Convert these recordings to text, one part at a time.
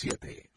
7.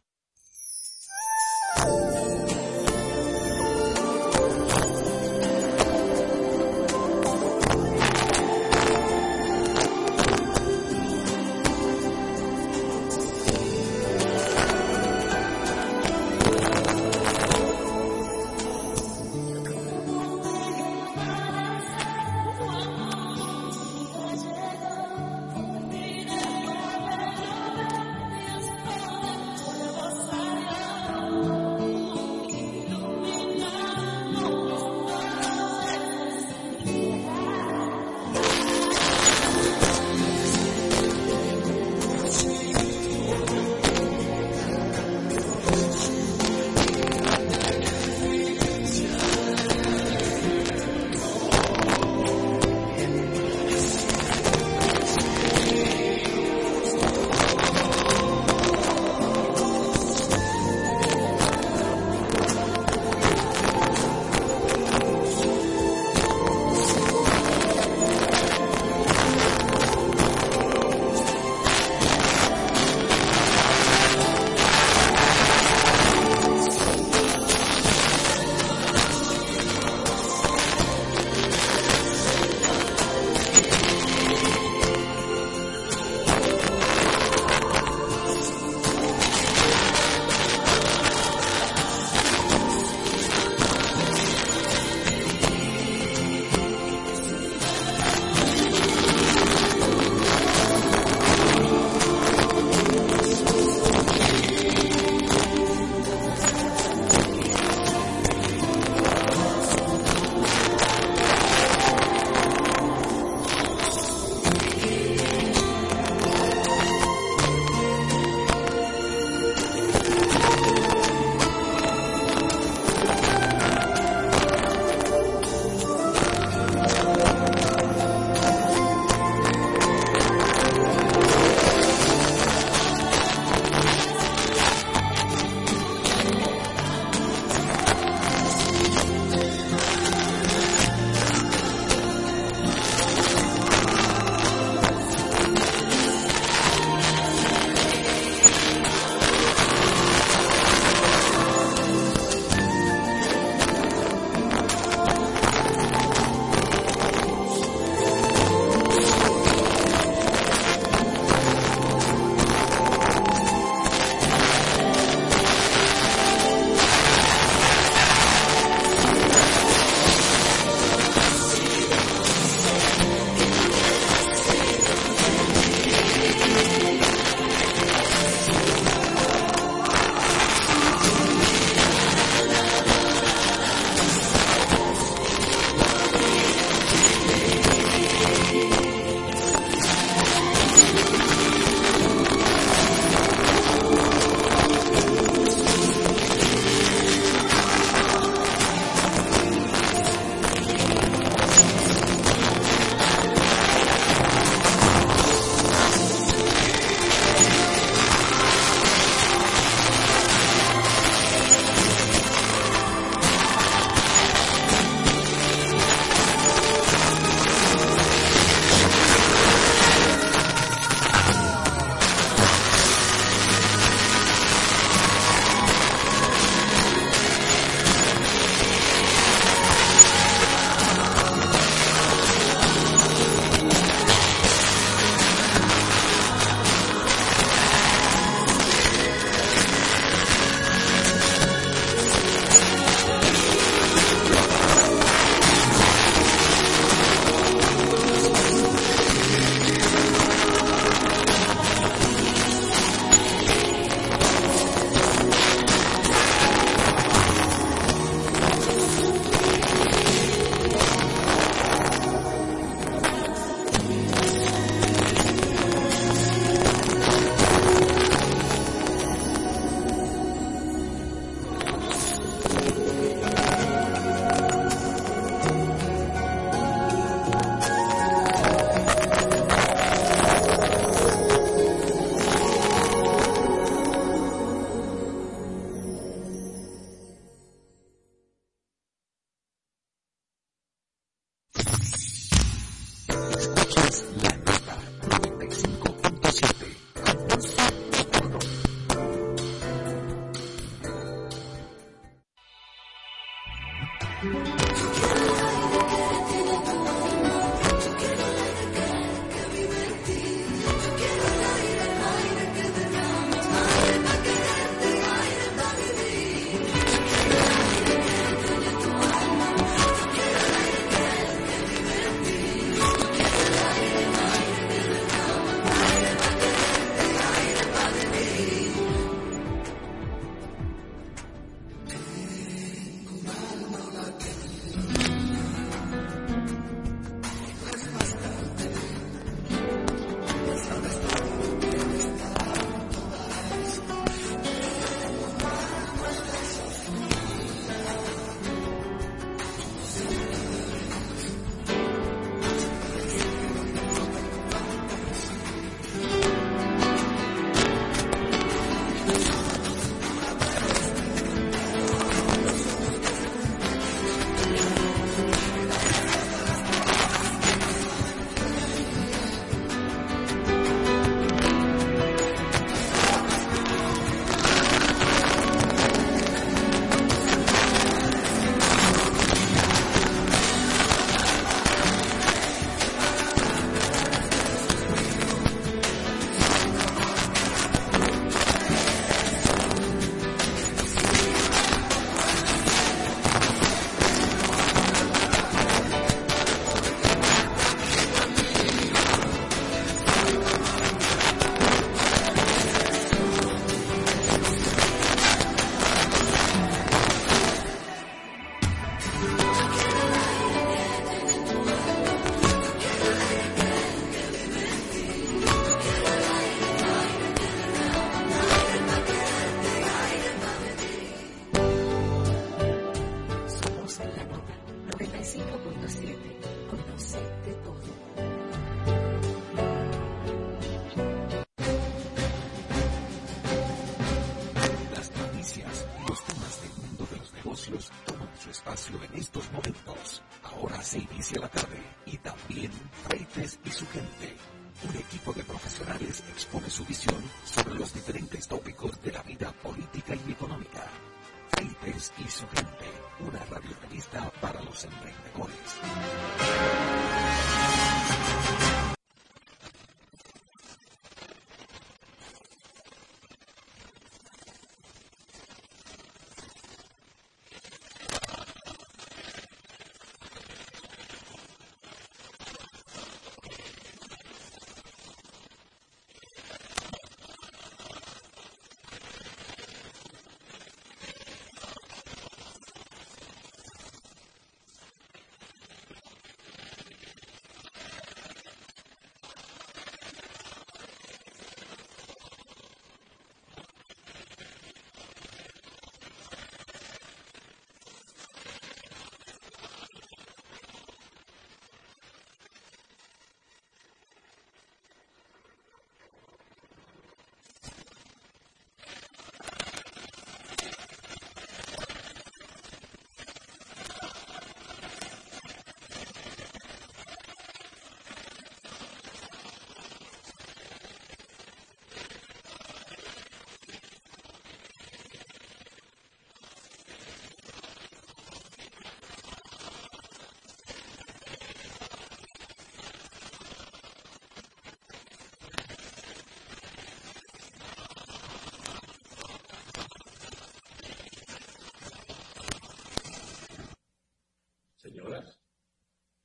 95.7.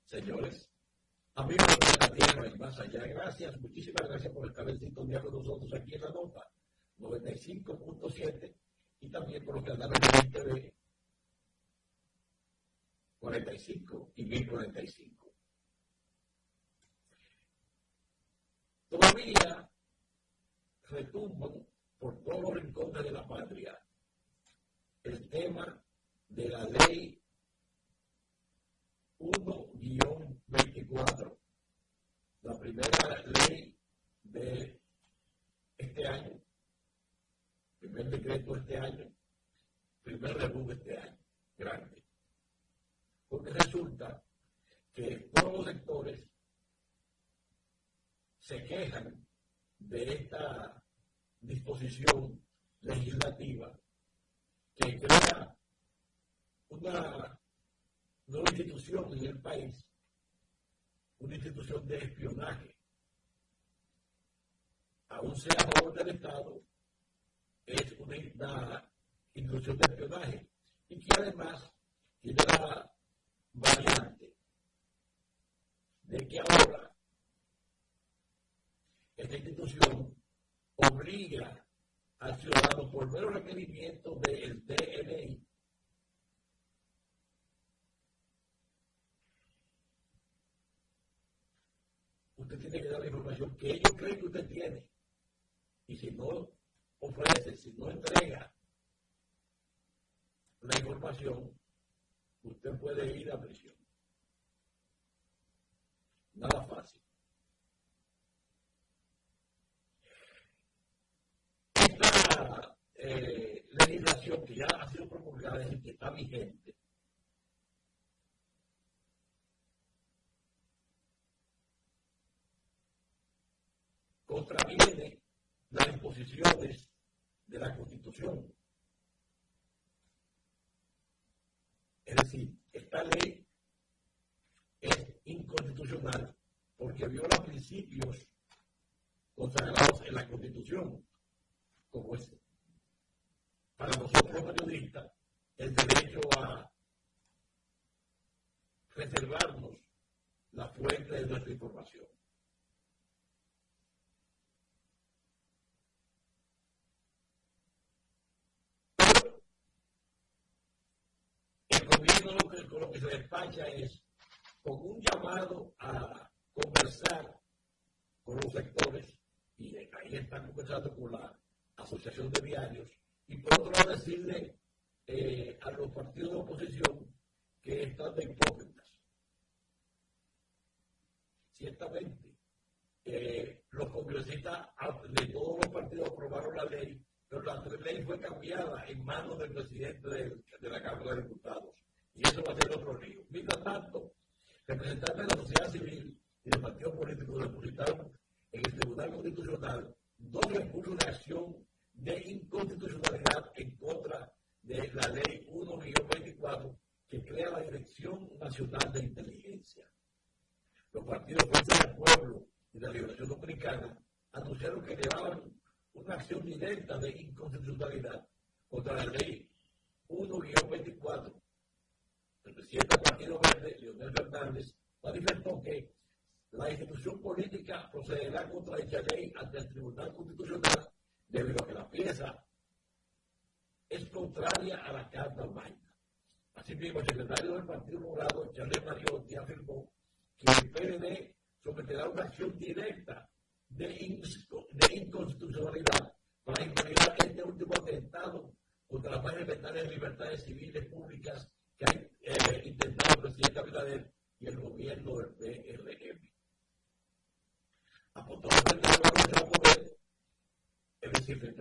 señores, amigos de la tierra y más allá, gracias, muchísimas gracias por estar en sintonía con nosotros aquí en la nota 95.7 y también por los canales de TV 45 y 1045. Todavía retumban por todos los rincones de la patria el tema de la ley 1-24, la primera ley de este año, primer decreto de este año, primer rebú de este año, grande. Porque resulta que todos los sectores se quejan de esta disposición que crea una nueva institución en el país, una institución de espionaje, aún sea favor del Estado, es una, institución de espionaje y que además tiene la variante de que ahora esta institución obliga al ciudadano por mero requerimiento del DNI usted tiene que dar la información que ellos creen que usted tiene. Y si no ofrece, si no entrega la información, usted puede ir a prisión. Nada fácil. Legislación que ya ha sido promulgada y que está vigente, contraviene las disposiciones de la Constitución. Es decir, esta ley es inconstitucional porque viola principios consagrados en la Constitución, como para nosotros los periodistas el derecho a reservarnos la fuente de nuestra información. lo que, lo que se despacha es con un llamado a conversar con los sectores, y ahí están conversando con la Asociación de Diarios, y por otro lado decirle eh, a los partidos de oposición que están de hipócritas. Ciertamente, eh, los congresistas de todos los partidos aprobaron la ley, pero la ley fue cambiada en manos del presidente de la Cámara de Diputados y eso va a ser otro lío. Mientras tanto, representantes de la sociedad civil y del partido político depositaron en el Tribunal Constitucional dos recursos de acción de inconstitucionalidad en contra de la ley 1-24 que crea la Dirección Nacional de Inteligencia. Los partidos Fuerza del Pueblo y la Liberación Dominicana anunciaron que llevaban una acción directa de inconstitucionalidad contra la ley 1-24 el presidente del Partido Verde, Leonel Fernández, manifestó que la institución política procederá contra dicha ley ante el Tribunal Constitucional debido a que la pieza es contraria a la Carta Magna. Asimismo, el secretario del Partido Morado, Charles Mariotti, afirmó que el PLD someterá una acción directa de, inconstitucionalidad para impedir este último atentado contra las más elementales libertades civiles públicas que ha eh, intentado el presidente Abinader y el gobierno del PRM. Afortunadamente, el poder, es decir,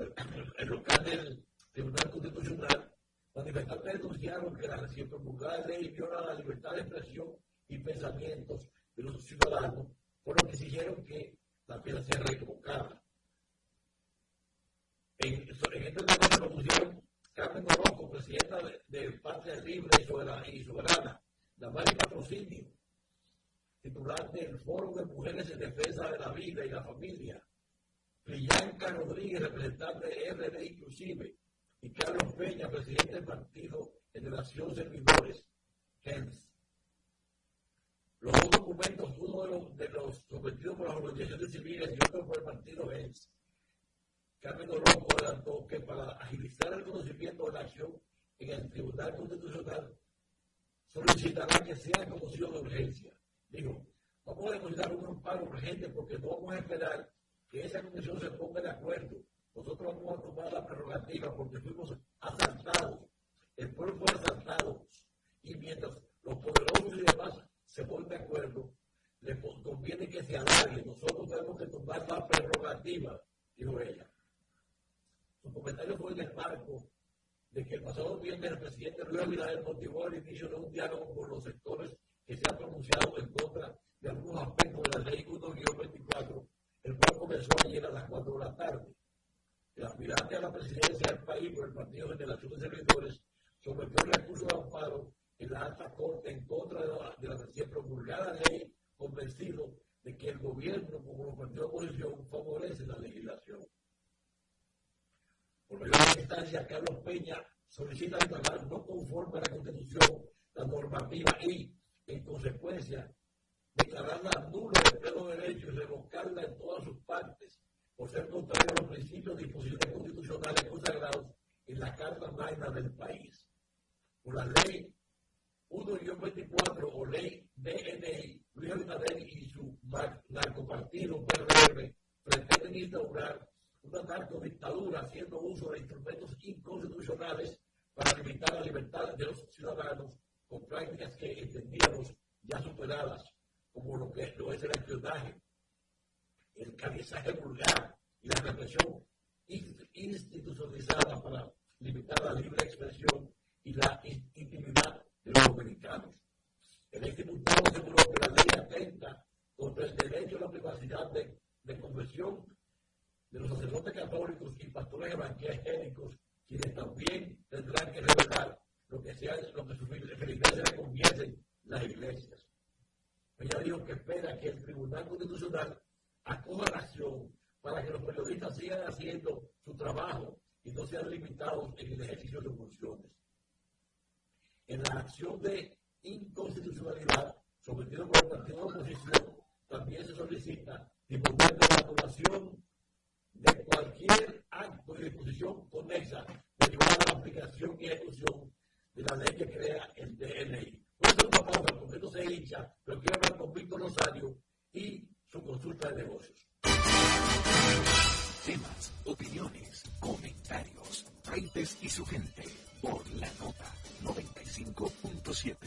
el local del Tribunal Constitucional, manifestantes denunciaron que la recién promulgada ley viola la libertad de expresión y pensamientos de los ciudadanos, por lo que exigieron que la pieza sea revocada. En, en este tema se propusieron Carmen Orozco, presidenta de, de Patria Libre y Soberana, la Mari Patrocinio, titular del Foro de Mujeres en Defensa de la Vida y la Familia, Priyanka Rodríguez, representante de RD Inclusive, y Carlos Peña, presidente del Partido Generación Servidores, HENS. Los dos documentos, uno de los, de los sometidos por las organizaciones civiles y otro por el Partido HENS, Carmen Orozco adelantó que para agilizar el conocimiento de la acción en el Tribunal Constitucional solicitará que sea conocido de urgencia. Digo, vamos a depositar un amparo urgente porque no vamos a esperar que esa comisión se ponga de acuerdo. Nosotros vamos a tomar la prerrogativa porque fuimos asaltados. El pueblo fue asaltado. Y mientras los poderosos y demás se ponen de acuerdo, le conviene que se alargue. Nosotros tenemos que tomar la prerrogativa, dijo ella. Su comentario fue en el marco de que el pasado viernes el presidente Luis Abinader motivó el inicio de un diálogo con los sectores que se han pronunciado en contra de algunos aspectos de la ley 1-24, el cual comenzó ayer a las 4 de la tarde. El aspirante a la presidencia del país por el Partido Generación de Servidores sometió el recurso de amparo en la alta corte en contra de la, de la recién promulgada ley, convencido de que el gobierno, como lo partidos de oposición, favorece la legislación. Por la instancia, Carlos Peña solicita declarar no conforme a la Constitución, la normativa y, en consecuencia, declararla nula de pleno derecho y revocarla en todas sus partes, por ser contrario a los principios y disposiciones constitucionales consagrados en la Carta Magna del país. Por la ley 1-24 o ley DNI, Luis Abinader y su narcopartido PRM pretenden instaurar una narcodictadura haciendo uso de instrumentos inconstitucionales para limitar la libertad de los ciudadanos con prácticas que entendíamos ya superadas, como lo que lo es el espionaje, el canizaje vulgar y la represión institucionalizada para limitar la libre expresión y la intimidad de los dominicanos. El ejecutado aseguró que la ley atenta contra el derecho a la privacidad de, de conversión de los sacerdotes católicos y pastores evangélicos, quienes también tendrán que revelar lo que, sea, lo que sus feligreses le convierten las iglesias. Ella dijo que espera que el Tribunal Constitucional acoja la acción para que los periodistas sigan haciendo su trabajo y no sean limitados en el ejercicio de sus funciones. En la acción de inconstitucionalidad sometida por el partido de oposición, también se solicita disponer de la aprobación de cualquier acto y disposición conexa derivada de la aplicación y ejecución de la ley que crea el DNI. Por eso una pausa, porque esto se hincha, pero quiero hablar con Víctor Rosario y su consulta de negocios. Temas, opiniones, comentarios, frentes y su gente por la nota 95.7.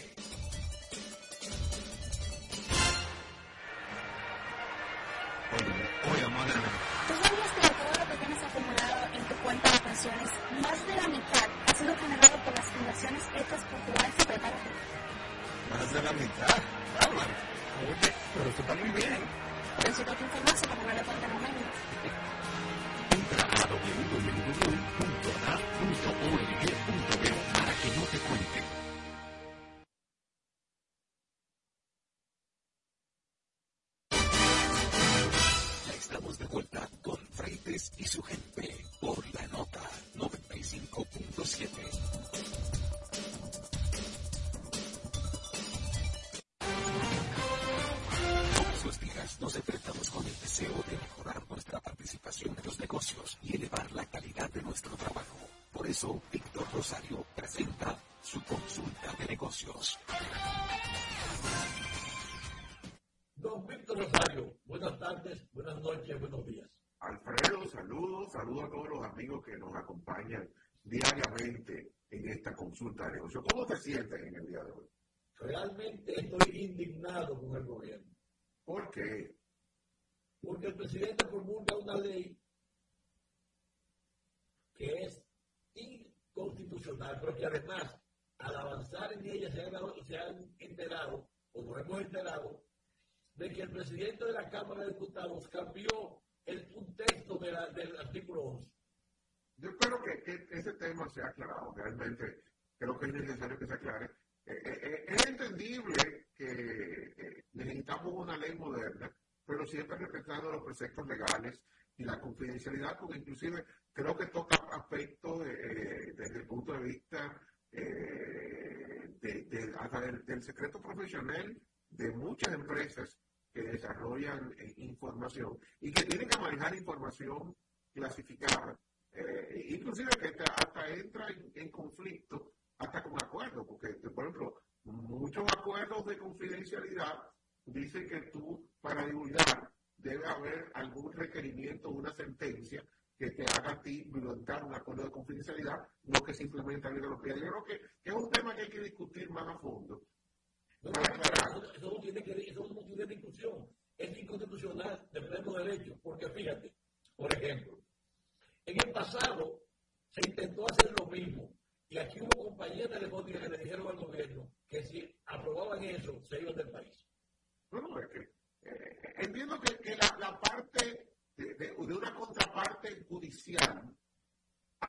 Oye, madre. ¿Tú sabías que de todo lo que tienes acumulado en tu cuenta de pensiones, más de la mitad ha sido generado por las fundaciones hechas por tu ex prepárate? Más de la mitad, bárbaro. Oye, pero esto está muy bien. Necesito que informarse para no le falta momento. Entra a www.na.org.be para que no te cuente. Ya estamos de vuelta con Freites y su gente saludos a todos los amigos que nos acompañan diariamente en esta consulta de negocios. ¿Cómo te sientes en el día de hoy? Realmente estoy indignado con el gobierno. ¿Por qué? Porque el presidente promulga una ley que es inconstitucional, pero que además, al avanzar en ella, se han, se han enterado, o nos hemos enterado, de que el presidente de la Cámara de Diputados cambió el, un texto de la- del artículo 11. Yo espero que, que ese tema sea aclarado. Realmente creo que es necesario que se aclare. Eh, eh, eh, es entendible que eh, necesitamos una ley moderna, pero siempre respetando los preceptos legales y la confidencialidad, porque inclusive creo que toca aspectos eh, desde el punto de vista de- de- hasta del, del secreto profesional de muchas empresas que desarrollan eh, información y que tienen que manejar información clasificada eh, inclusive que te- hasta entra en, en conflicto hasta con acuerdos, porque por ejemplo, muchos acuerdos de confidencialidad dicen que tú para divulgar debe haber algún requerimiento, una sentencia que te haga a ti violentar un acuerdo de confidencialidad, no que simplemente abrir los pies. Yo creo que, que es un tema que hay que discutir más a fondo. No, eso, no tiene que, eso no tiene discusión. Es inconstitucional de pleno derecho. Porque fíjate, por ejemplo, en el pasado se intentó hacer lo mismo. Y aquí hubo compañías telefónicas que le dijeron al gobierno que si aprobaban eso, se iban del país. No, no, es que eh, entiendo que, que la, la parte de, de- de una contraparte judicial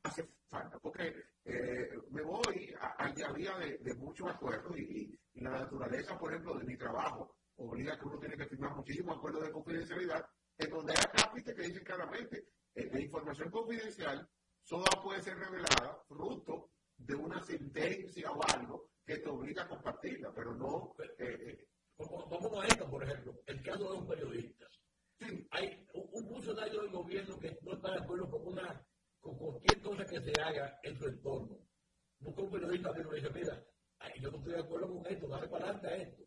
hace falta, porque eh, me voy al día a día de, de muchos acuerdos y, la naturaleza, por ejemplo, de mi trabajo obliga que uno tiene que firmar muchísimos acuerdos de confidencialidad, en donde hay acápites que dicen claramente, que la información confidencial solo puede ser revelada fruto de una sentencia o algo que te obliga a compartirla, pero no... Eh, eh, como, a esto, por ejemplo, el caso de un periodista. Sí. Hay un, funcionario del gobierno que no está de acuerdo con, una, con cualquier cosa que se haga en su entorno. Busca un periodista que le dice, mira, yo no estoy de acuerdo con esto, dale para adelante a esto.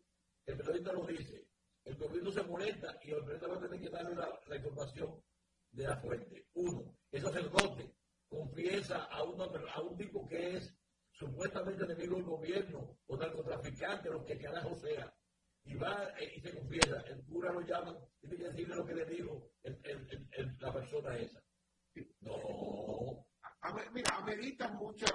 El periodista lo dice, el gobierno se molesta y el periodista va a tener que darle la, información de la fuente. Uno, el sacerdote confiesa a, a un tipo que es supuestamente enemigo del gobierno o narcotraficante, lo que carajo sea, y va eh, y se confiesa, el cura lo llama, tiene que decirle lo que le dijo la persona esa. No. mira, amerita mucha,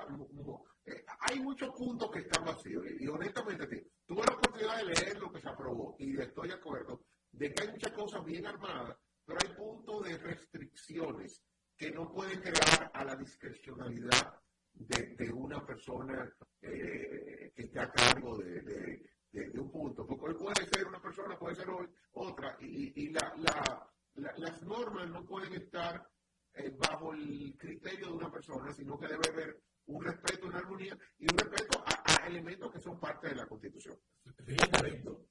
hay muchos puntos que están vacíos y, honestamente tuve la oportunidad de leer lo que se aprobó y estoy de acuerdo de que hay muchas cosas bien armadas, pero hay puntos de restricciones que no pueden crear a la discrecionalidad de, una persona eh, que esté a cargo de, un punto. Porque puede ser una persona, puede ser otra, y, las normas no pueden estar eh, bajo el criterio de una persona, sino que debe haber un respeto, una armonía y un respeto a, elementos que son parte de la Constitución. Fíjate, Víctor,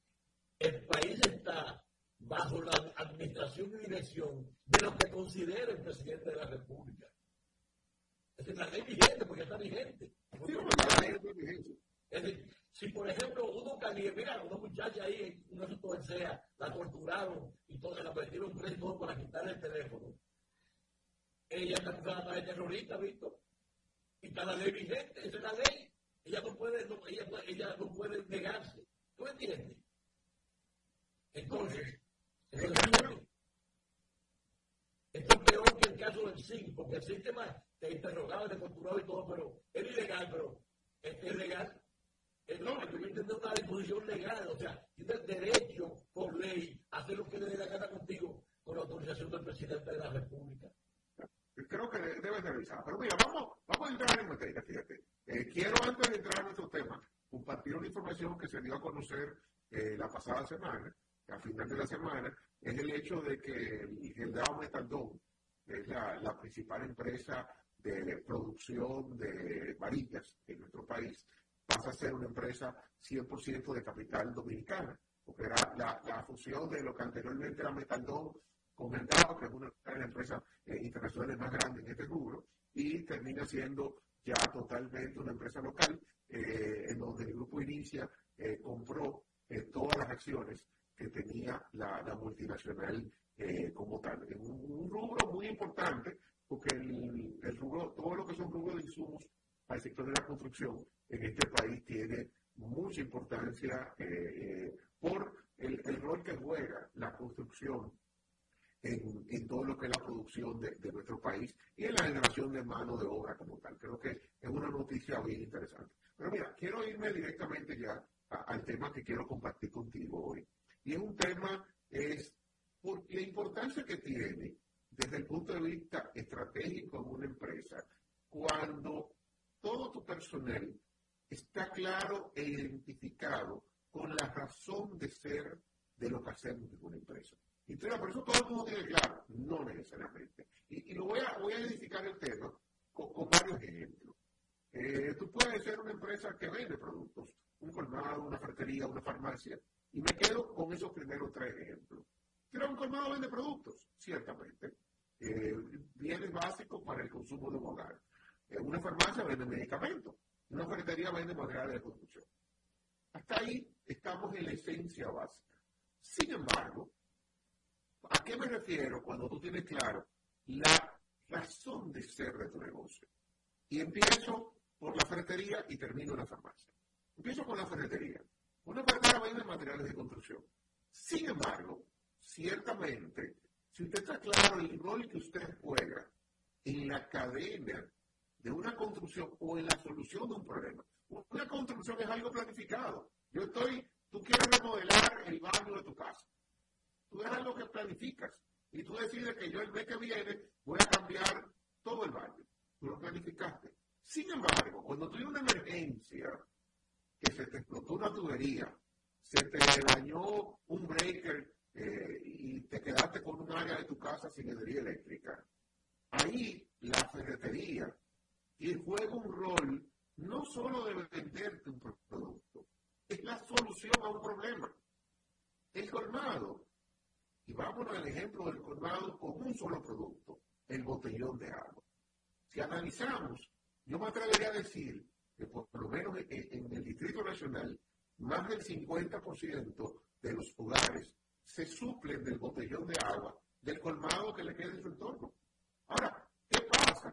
el país está bajo la administración y dirección de lo que considera el presidente de la República. Es la ley vigente, porque está vigente. Es decir, si por ejemplo uno caliente, mira, una muchacha ahí, asunto de SEA, la torturaron y todo, la metieron preso para quitarle el teléfono. Ella está acusada de terrorista, ¿visto? Está la ley vigente, esa es la ley. Ella no puede, no, ella, ella no puede negarse. ¿Tú entiendes? Entonces, esto es peor que el caso del SIN, porque el sistema te interrogado, te torturado y todo, pero es ilegal, pero es legal. No, tú entiendes una disposición legal, o sea, tienes derecho por ley a hacer lo que le dé la gana contigo con la autorización del presidente de la República. Creo que debes revisar. Pero mira, vamos, a. Eh, quiero antes de entrar en nuestro tema, compartir una información que se dio a conocer eh, la pasada semana, a final de la semana, es el hecho de que el General Metaldón es la, la principal empresa de producción de varillas en nuestro país pasa a ser una empresa 100% de capital dominicana, porque era la, la, fusión de lo que anteriormente era Metaldón comentado, que es una de las empresas eh, internacionales más grandes en este rubro, y termina siendo ya totalmente una empresa local, eh, en donde el grupo Inicia eh, compró todas las acciones que tenía la, multinacional como tal. En un, rubro muy importante porque el, rubro, todo lo que son rubros de insumos al sector de la construcción en este país tiene mucha importancia por el, rol que juega la construcción en, todo lo que es la producción de, de, nuestro país y en la generación de mano de obra como tal. Creo que es una noticia bien interesante. Pero mira, quiero irme directamente ya al tema que quiero compartir contigo hoy. Y es un tema, es por la importancia que tiene desde el punto de vista estratégico en una empresa, cuando todo tu personal está claro e identificado con la razón de ser de lo que hacemos en una empresa. Entonces, por eso todo el mundo tiene claro, no necesariamente. Y, lo voy a, voy a identificar el tema con, varios ejemplos. Eh, tú puedes ser una empresa que vende productos, un colmado, una ferretería, una farmacia, y me quedo con esos primeros tres ejemplos. Pero un colmado vende productos, ciertamente eh, bienes básicos para el consumo de un hogar. Eh, una farmacia vende medicamentos, una ferretería vende materiales de construcción. Hasta ahí estamos en la esencia básica. Sin embargo, ¿a qué me refiero cuando tú tienes claro la razón de ser de tu negocio? Y empiezo por la ferretería y termino en la farmacia. Empiezo con la ferretería. Una ferretería vende materiales de construcción. Sin embargo, ciertamente si usted está claro el rol que usted juega en la cadena de una construcción o en la solución de un problema, una construcción es algo planificado. Yo estoy, tú quieres remodelar el baño de tu casa. Tú es algo que planificas y tú decides que yo el mes que viene voy a cambiar todo el baño. Tú lo planificaste. Sin embargo, cuando tienes una emergencia, que se te explotó una tubería, se te dañó un breaker eh, y te quedaste con un área de tu casa sin energía eléctrica. Ahí la ferretería y juega un rol no solo de venderte un producto, es la solución a un problema. El colmado, y vámonos al ejemplo del colmado con un solo producto, el botellón de agua. Si analizamos, yo me atrevería a decir que por lo menos en, el Distrito Nacional, más del 50% de los hogares se suplen del botellón de agua del colmado que le quede en su entorno. Ahora, ¿qué pasa?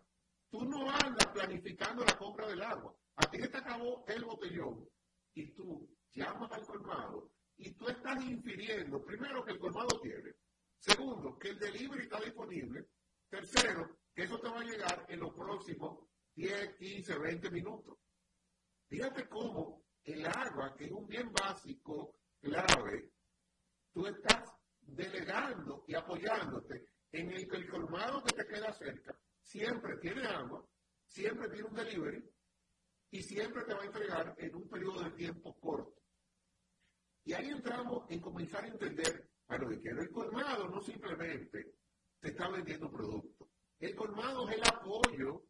Tú no andas planificando la compra del agua. A ti te acabó el botellón y tú llamas al colmado y tú estás infiriendo, primero, que el colmado tiene. Segundo, que el delivery está disponible. Tercero, que eso te va a llegar en los próximos 10, 15, 20 minutos. Fíjate cómo el agua, que es un bien básico, clave, tú estás delegando y apoyándote en el que el colmado que te queda cerca siempre tiene agua, siempre tiene un delivery y siempre te va a entregar en un periodo de tiempo corto. Y ahí entramos en comenzar a entender, bueno, que el colmado no simplemente te está vendiendo productos. El colmado es el apoyo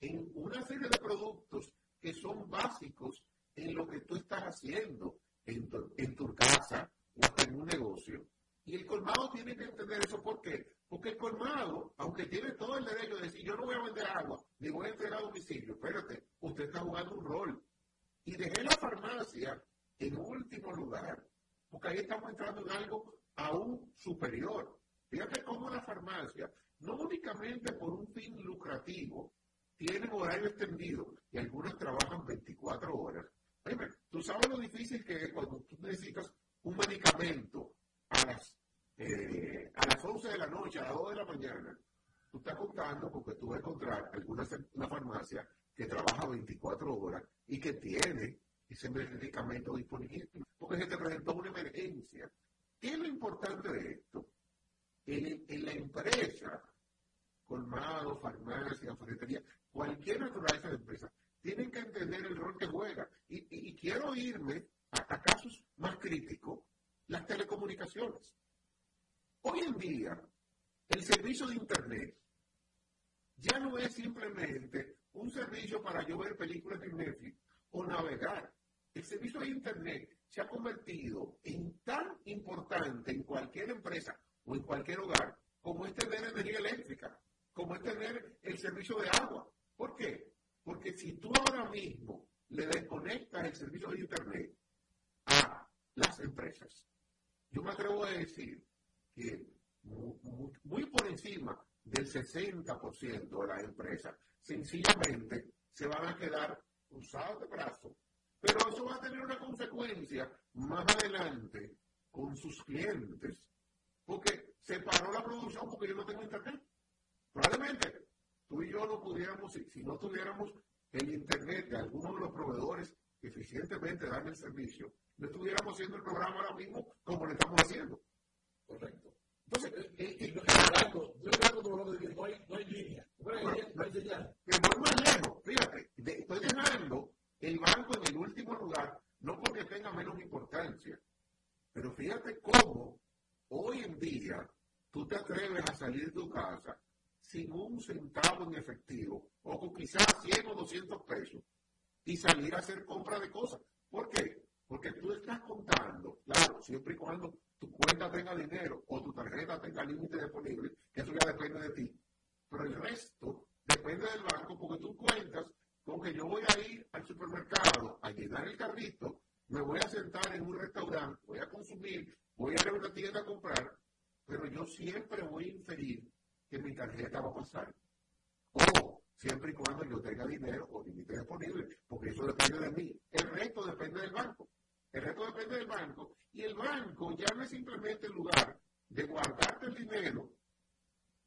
en una serie de productos que son básicos en lo que tú estás haciendo en tu, casa o en un negocio. Y el colmado tiene que entender eso. ¿Por qué? Porque el colmado, aunque tiene todo el derecho de decir, yo no voy a vender agua, ni voy a entregar a domicilio, espérate, usted está jugando un rol. Y dejé la farmacia en último lugar, porque ahí estamos entrando en algo aún superior. Fíjate cómo la farmacia, no únicamente por un fin lucrativo, tienen horario extendido y algunos trabajan 24 horas. tú sabes lo difícil que es cuando tú necesitas un medicamento a las, eh, a las 11 de la noche, a las 2 de la mañana. Tú estás contando porque tú vas a encontrar alguna una farmacia que trabaja 24 horas y que tiene ese medicamento disponible, porque se te presentó una emergencia. ¿Qué es lo importante de esto? En, en la empresa, colmado, farmacia, ferretería, cualquier naturaleza de empresa, tienen que entender el rol que juega. Y, quiero irme a, casos más críticos, las telecomunicaciones. Hoy en día, el servicio de Internet ya no es simplemente un servicio para yo ver películas en Netflix o navegar. El servicio de Internet se ha convertido en tan importante en cualquier empresa o en cualquier hogar como es tener energía eléctrica, como es tener el servicio de agua. ¿Por qué? Porque si tú ahora mismo le desconectas el servicio de Internet a las empresas, yo me atrevo a decir que muy, por encima del 60% de las empresas sencillamente se van a quedar cruzados de brazos. Pero eso va a tener una consecuencia más adelante con sus clientes, porque se paró la producción porque yo no tengo internet. Probablemente tú y yo no pudiéramos, si, no tuviéramos el Internet de algunos de los proveedores eficientemente dan el servicio, no estuviéramos haciendo el programa ahora mismo como lo estamos haciendo. Correcto. Entonces, eh, eh, eh, yo no hay, línea. Que voy más lejos, fíjate, estoy dejando el banco en el último lugar, no porque tenga menos importancia, pero fíjate cómo hoy en día tú te atreves a salir de tu casa sin un centavo en efectivo, o con quizás 100 o 200 pesos, y salir a hacer compra de cosas. ¿Por qué? Porque tú estás contando, claro, siempre y cuando tu cuenta tenga dinero o tu tarjeta tenga límite disponible, que eso ya depende de ti. Pero el resto depende del banco porque tú cuentas con que yo voy a ir al supermercado a llenar el carrito, me voy a sentar en un restaurante, voy a consumir, voy a ir a una tienda a comprar, pero yo siempre voy a inferir que mi tarjeta va a pasar. O siempre y cuando yo tenga dinero o límite disponible, porque eso depende de mí. El resto depende del banco. El resto depende del banco. Y el banco ya no es simplemente el lugar de guardarte el dinero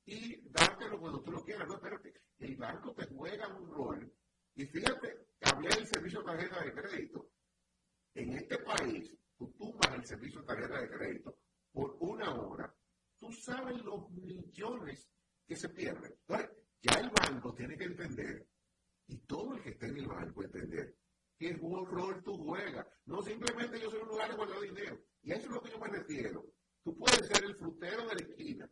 y dártelo cuando tú lo quieras. No, espérate. El banco te juega un rol. Y fíjate, hablé del servicio de tarjeta de crédito. En este país, tú tumbas el servicio de tarjeta de crédito por una hora. Tú sabes los millones que se pierden. Entonces, ya el banco tiene que entender, y todo el que esté en el banco entender, que qué rol tú juegas. No simplemente yo soy un lugar de guardar dinero. Y eso es lo que yo me refiero. Tú puedes ser el frutero de la esquina.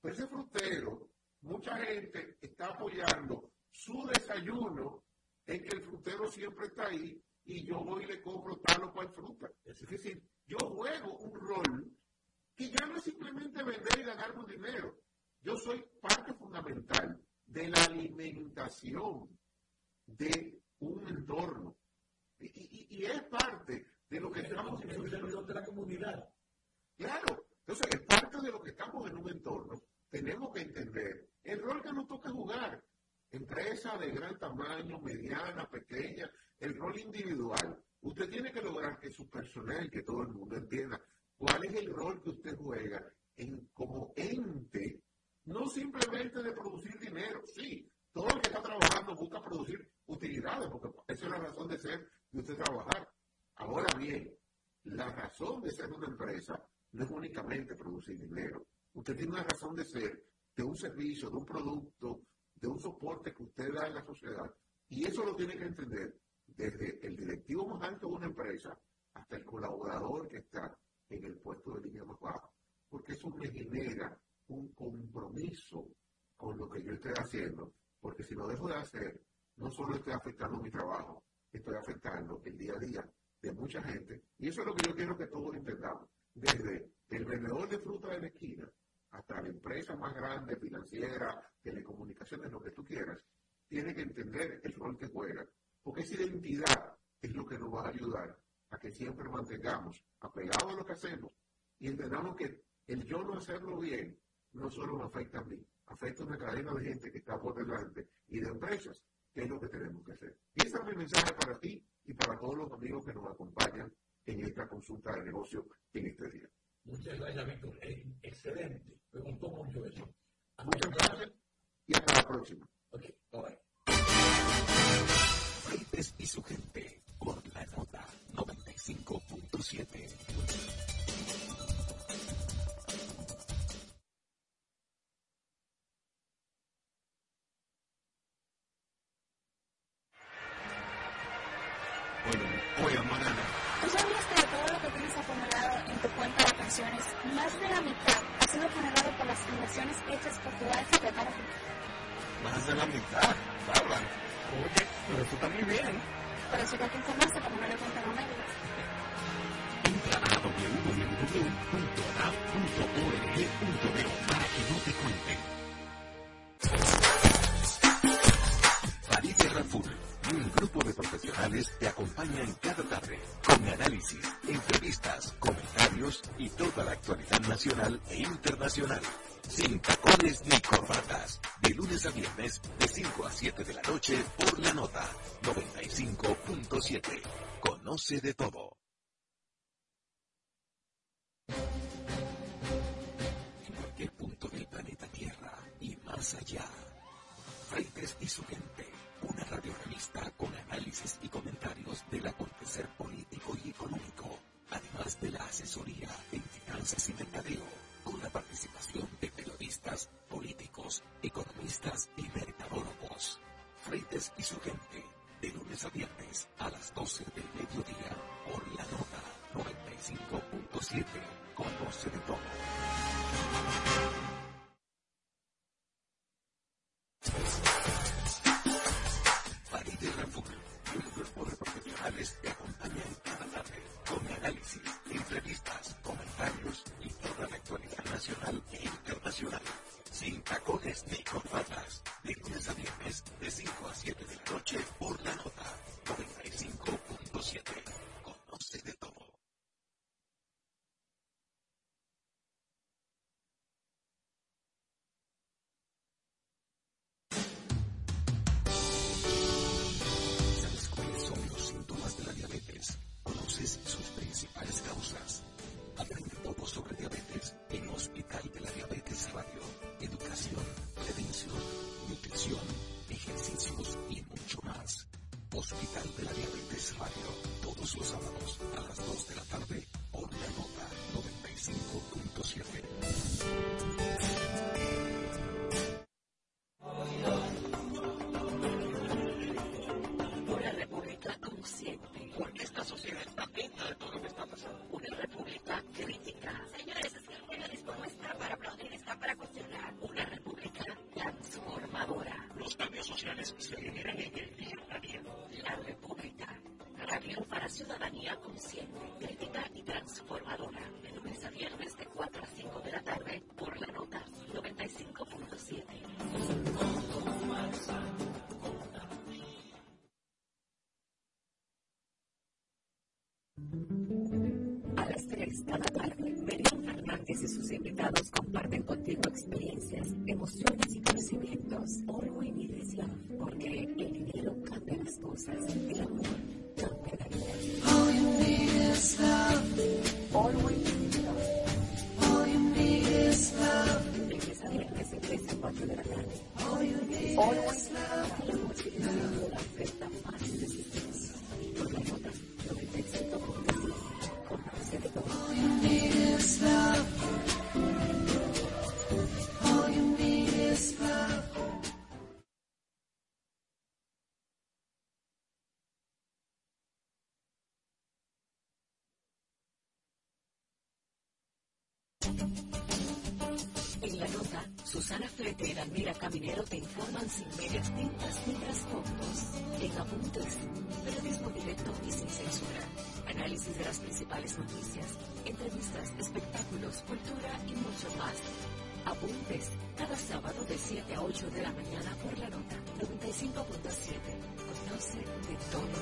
Pero ese frutero, mucha gente está apoyando su desayuno en que el frutero siempre está ahí y yo voy y le compro tal o cual fruta. Es decir, yo juego un rol que ya no es simplemente vender y ganar un dinero. Yo soy parte fundamental de la alimentación de un entorno. Y, es parte de lo que estamos en el servidor de la comunidad. Claro, entonces es parte de lo que estamos en un entorno. Tenemos que entender el rol que nos toca jugar. Empresa de gran tamaño, mediana, pequeña, el rol individual. Usted tiene que lograr que su personal, que todo el mundo entienda cuál es el rol que usted juega en, como ente, no simplemente de producir dinero. Sí, todo el que está trabajando busca producir utilidades, porque esa es la razón de ser de usted trabajar. Ahora bien, la razón de ser una empresa no es únicamente producir dinero. Usted tiene una razón de ser de un servicio, de un producto, de un soporte que usted da en la sociedad. Y eso lo tiene que entender desde el directivo más alto de una empresa hasta el colaborador que está en el puesto de línea más bajo. Porque eso me genera un compromiso con lo que yo estoy haciendo. Porque si lo dejo de hacer, no solo estoy afectando mi trabajo, estoy afectando el día a día de mucha gente. Y eso es lo que yo quiero que todos entendamos. Desde el vendedor de fruta de la esquina hasta la empresa más grande, financiera, telecomunicaciones, lo que tú quieras, tiene que entender el rol que juega. Porque esa identidad es lo que nos va a ayudar a que siempre mantengamos apegados a lo que hacemos y entendamos que el yo no hacerlo bien no solo me afecta a mí, afecta a una cadena de gente que está por delante y de empresas, que es lo que tenemos que hacer. Y ese es mi mensaje para ti y para todos los amigos que nos acompañan en esta consulta de negocio en este día. Muchas gracias, Víctor. excelente. Me gustó mucho eso. Muchas gracias y hasta la próxima. Ok, bye. Freites y su gente por la nota 95.7. más de la mitad ha sido generado por las inversiones hechas por tu alfa de Más de la mitad, Bárbara. Oye, pero eso está muy bien. Pero eso hay que informarse como no le cuentan a medios. Entra a para que no te cuenten. París Raful, un grupo de profesionales te acompaña en cada tarde con análisis, y toda la actualidad nacional e internacional. Sin tacones ni corbatas. De lunes a viernes, de 5 a 7 de la noche, por la nota 95.7. Conoce de todo. En cualquier punto del planeta Tierra y más allá. Freites y su gente. Una revista con análisis y comentarios del acontecer político y económico además de la asesoría en finanzas y mercadeo, con la participación de periodistas, políticos, economistas y mercadólogos. Freites y su gente, de lunes a viernes a las 12 del mediodía, por la nota 95.7, con conoce de todo. nacional e internacional. Sin tacones ni corbatas. De lunes a viernes, de 5 a 7 de la noche por la nota 95.7. ciudadanía Y Dalmira Caminero te informan sin medias tintas ni trasfondos. En apuntes, periodismo directo y sin censura. Análisis de las principales noticias, entrevistas, espectáculos, cultura y mucho más. Apuntes, cada sábado de 7 a 8 de la mañana por la nota 95.7. Conoce de todo.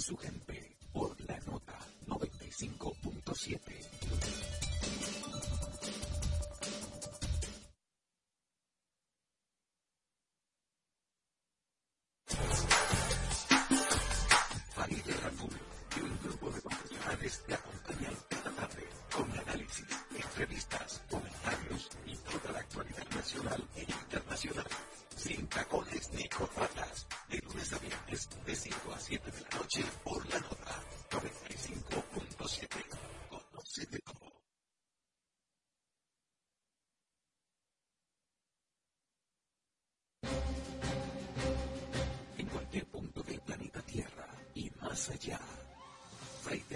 Su gente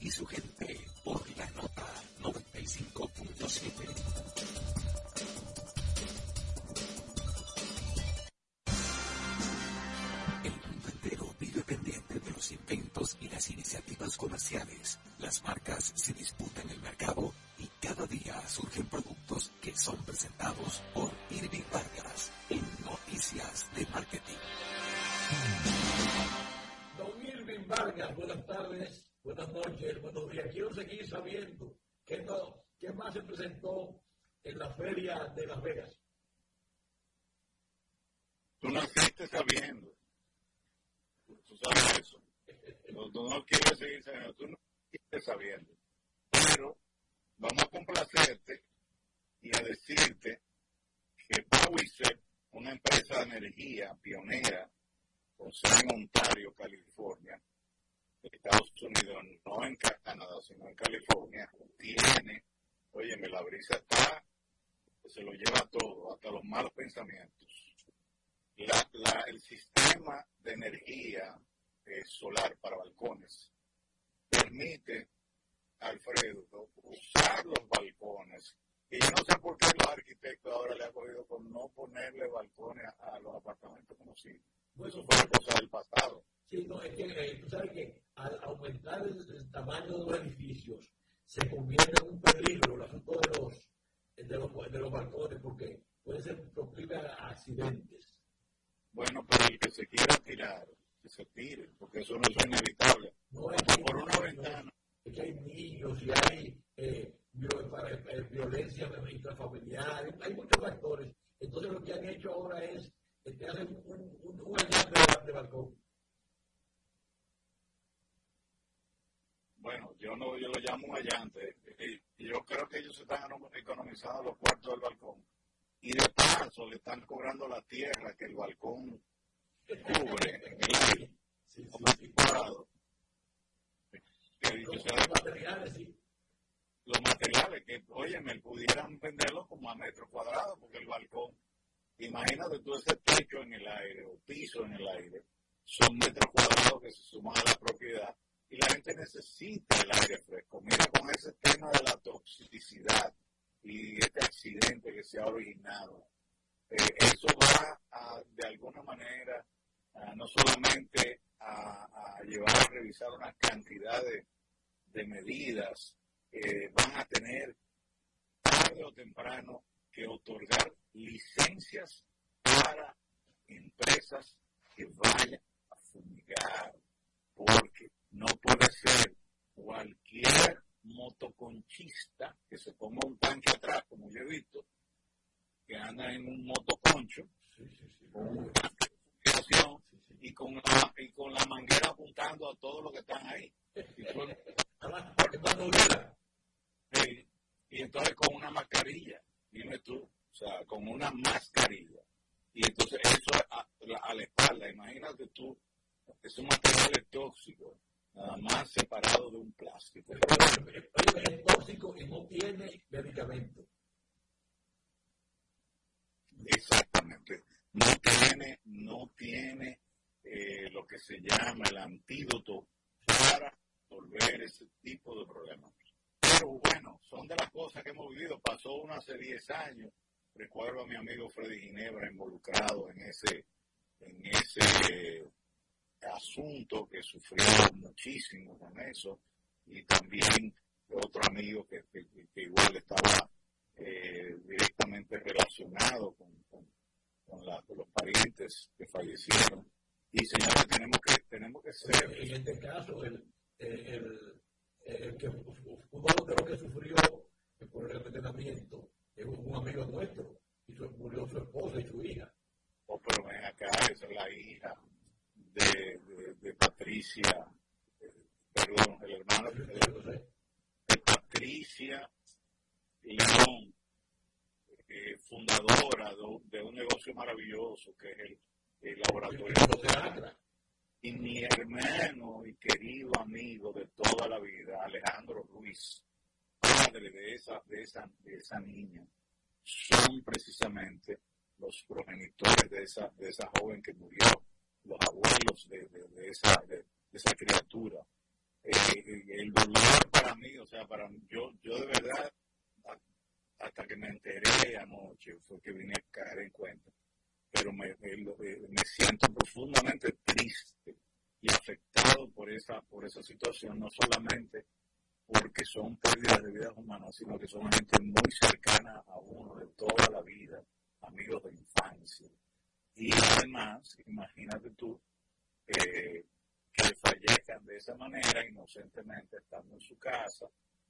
y su gente por la nota 95.7. El mundo entero vive pendiente de los inventos y las iniciativas comerciales. Las marcas se buenos días. Quiero seguir sabiendo qué, no, qué más se presentó en la feria de Las Vegas. Tú naciste sabiendo. Tú sabes eso. No, tú no quieres seguir sabiendo. Tú no quieres sabiendo. Pero vamos a complacerte y a decirte que Powisep, una empresa de energía pionera con sede en Ontario, California, Estados Unidos, no en Canadá, sino en California, tiene, óyeme, la brisa está se lo lleva todo, hasta los malos pensamientos. La, el sistema de energía eh, solar para balcones permite, Alfredo, usar los balcones. Y yo no sé por qué los arquitectos ahora le han cogido con no ponerle balcones a, los apartamentos como eso fuera cosa del pasado. Sí, no, es que eh, tú sabes que al aumentar el, tamaño de los edificios se convierte en un peligro el asunto de los, de los, de los balcones porque puede ser proclive a accidentes. Bueno, pero el que se quiera tirar, que se tire, porque eso no es inevitable. No es por una ventana. Es que hay niños y hay eh, eh, violencia intrafamiliar, hay muchos factores. Entonces lo que han hecho ahora es que un, un, de balcón. Bueno, yo no, yo lo llamo un allante. Yo creo que ellos están economizando los cuartos del balcón y de paso le están cobrando la tierra que el balcón cubre en el aire, sí, sí, los materiales, sí. Los materiales que, oye, me pudieran venderlo como a metro cuadrado, porque el balcón, imagínate tú ese techo en el aire o piso en el aire, son metros cuadrados que se suman a la propiedad y la gente necesita el aire fresco. Mira con ese tema de la toxicidad y este accidente que se ha originado. Eh, eso va a, de alguna manera, no solamente a, llevar a revisar una cantidad de, medidas, eh, van a tener tarde o temprano que otorgar licencias para empresas que vayan a fumigar, porque no puede ser cualquier motoconchista que se ponga un tanque atrás, como yo he visto, que anda en un motoconcho, con un tanque de y con, la, y con la manguera apuntando a todos los que están ahí. Y, entonces con una mascarilla, dime tú, sea, con una mascarilla. Y entonces eso a, a la espalda, imagínate tú, es un material tóxico nada más separado de un plástico. Es tóxico y no tiene medicamento. Exactamente. No tiene, no tiene eh, lo que se llama el antídoto para resolver ese tipo de problemas. Pero bueno, son de las cosas que hemos vivido. Pasó uno hace 10 años. Recuerdo a mi amigo Freddy Ginebra involucrado en ese, en ese asunto que sufrió muchísimo con eso y también otro amigo que, igual estaba eh, directamente relacionado con, con, los parientes que fallecieron. Y señores, tenemos que, tenemos que ser... En este caso, el, el, el, que uno de los que sufrió por el envenenamiento es un amigo nuestro y murió su esposa y su hija. Oh, pero ven acá, esa es la hija de, Patricia, perdón, el hermano de, Patricia León, eh, fundadora de, un negocio maravilloso que es el, laboratorio de Y mi hermano y querido amigo de toda la vida, Alejandro Ruiz, padre de esa, de esa, de esa niña, son precisamente los progenitores de esa, de esa joven que murió los abuelos de, de, esa, de, esa criatura. Eh, eh, el dolor para mí, o sea, para yo, yo de verdad, hasta que me enteré anoche, fue que vine a caer en cuenta, pero me, me, siento profundamente triste y afectado por esa, por esa situación, no solamente porque son pérdidas de vidas humanas, sino que son gente muy cercana a uno de toda la vida, amigos de infancia. Y además, imagínate tú, eh, que fallezcan de esa manera, inocentemente, estando en su casa,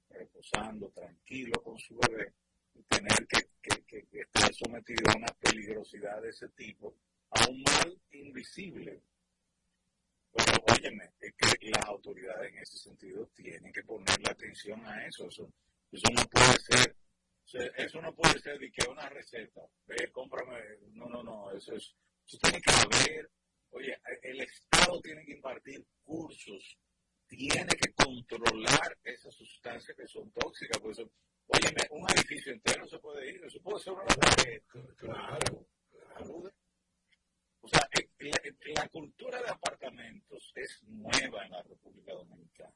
reposando tranquilo con su bebé, y tener que, que, que, estar sometido a una peligrosidad de ese tipo, a un mal invisible. Pero óyeme, es que las autoridades en ese sentido tienen que ponerle atención a eso. Eso, eso no puede ser eso no puede ser de que una receta, ve, cómprame, no, no, no, eso es, eso tiene que haber, oye, el Estado tiene que impartir cursos, tiene que controlar esas sustancias que son tóxicas, por eso, Óyeme, un edificio entero se puede ir, eso puede ser una. Claro, claro. O sea, eh, la, cultura de apartamentos es nueva en la República Dominicana.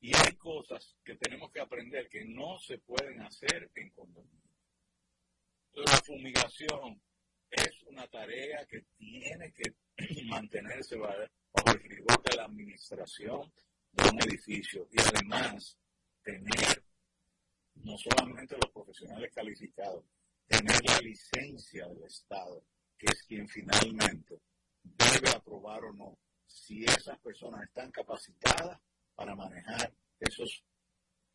Y hay cosas que tenemos que aprender que no se pueden hacer en condominio. La fumigación es una tarea que tiene que mantenerse bajo el rigor de la administración de un edificio y además tener no solamente los profesionales calificados, tener la licencia del Estado, que es quien finalmente debe aprobar o no si esas personas están capacitadas para manejar esos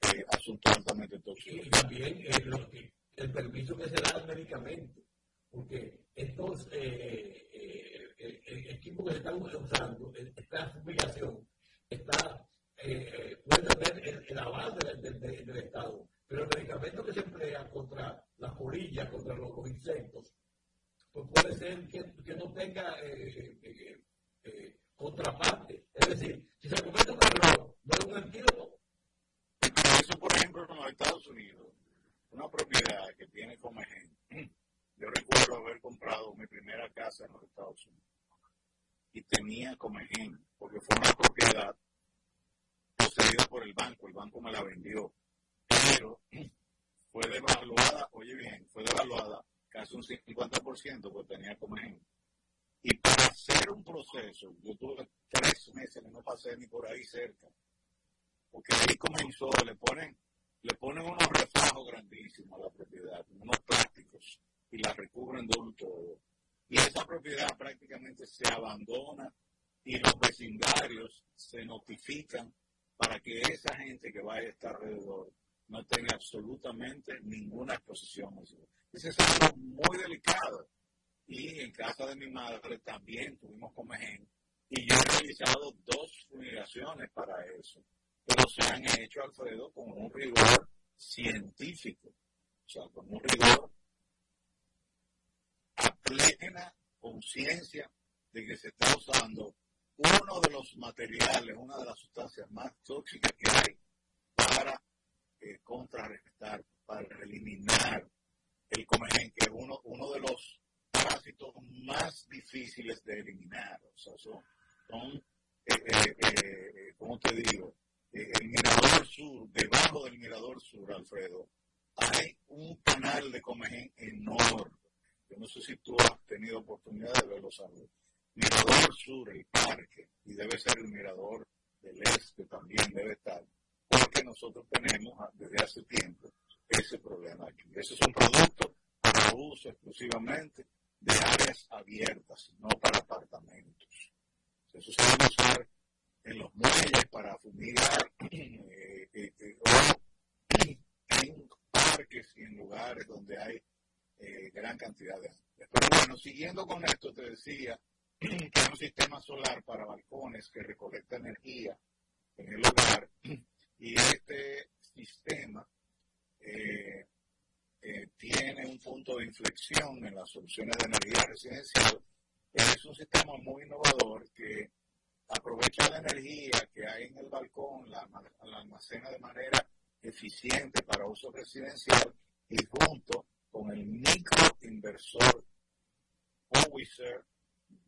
eh, asuntos altamente tóxicos. Y también eh, el permiso que se da al medicamento, porque estos eh, eh, eh equipos que se están usando, esta fumigación, está, puede tener el, el aval del, del, Estado, pero el medicamento que se emplea contra las polillas, contra los insectos, pues puede ser que, no tenga contraparte. Es decir, si se comete un error, no es un antídoto. Eso, por ejemplo, en los Estados Unidos, una propiedad que tiene como ejemplo, yo recuerdo haber comprado mi primera casa en los Estados Unidos y tenía como ejemplo, porque fue una propiedad poseída por el banco, el banco me la vendió, pero fue devaluada, oye bien, fue devaluada casi un 50% porque tenía ejemplo. Y para hacer un proceso, yo tuve tres meses que no pasé ni por ahí cerca, porque ahí comenzó, le ponen le ponen unos refajos grandísimos a la propiedad, unos plásticos, y la recubren de un todo. Y esa propiedad prácticamente se abandona y los vecindarios se notifican para que esa gente que vaya a estar alrededor no tenga absolutamente ninguna exposición. Ese es algo muy delicado. Y en casa de mi madre también tuvimos comején. Y yo he realizado dos fumigaciones para eso pero se han hecho, Alfredo, con un rigor científico, o sea, con un rigor a plena conciencia de que se está usando uno de los materiales, una de las sustancias más tóxicas que hay eh, contrarrestar, para eliminar el comején, que es uno, uno de los parásitos más difíciles de eliminar. O sea, son, son eh, eh, eh ¿cómo te digo? el Mirador Sur, debajo del Mirador Sur, Alfredo, hay un canal de Comején enorme. Yo no sé si tú has tenido oportunidad de verlo, saber. Mirador Sur, el parque, y debe ser el Mirador del Este también debe estar, porque nosotros tenemos ah, desde hace tiempo ese problema aquí. Ese es un producto para uso exclusivamente de áreas abiertas, no para apartamentos. Eso se debe usar en los muelles para fumigar, eh, eh, eh, o en parques y en lugares donde hay gran cantidad de árboles. Pero bueno, siguiendo con esto, te decía que hay un sistema solar para balcones que recolecta energía en el hogar y este sistema tiene un punto de inflexión en las soluciones de energía residencial. Es un sistema muy innovador que aprovecha la energía que hay en el balcón, la, almacena de manera eficiente para uso residencial y junto con el microinversor Powiser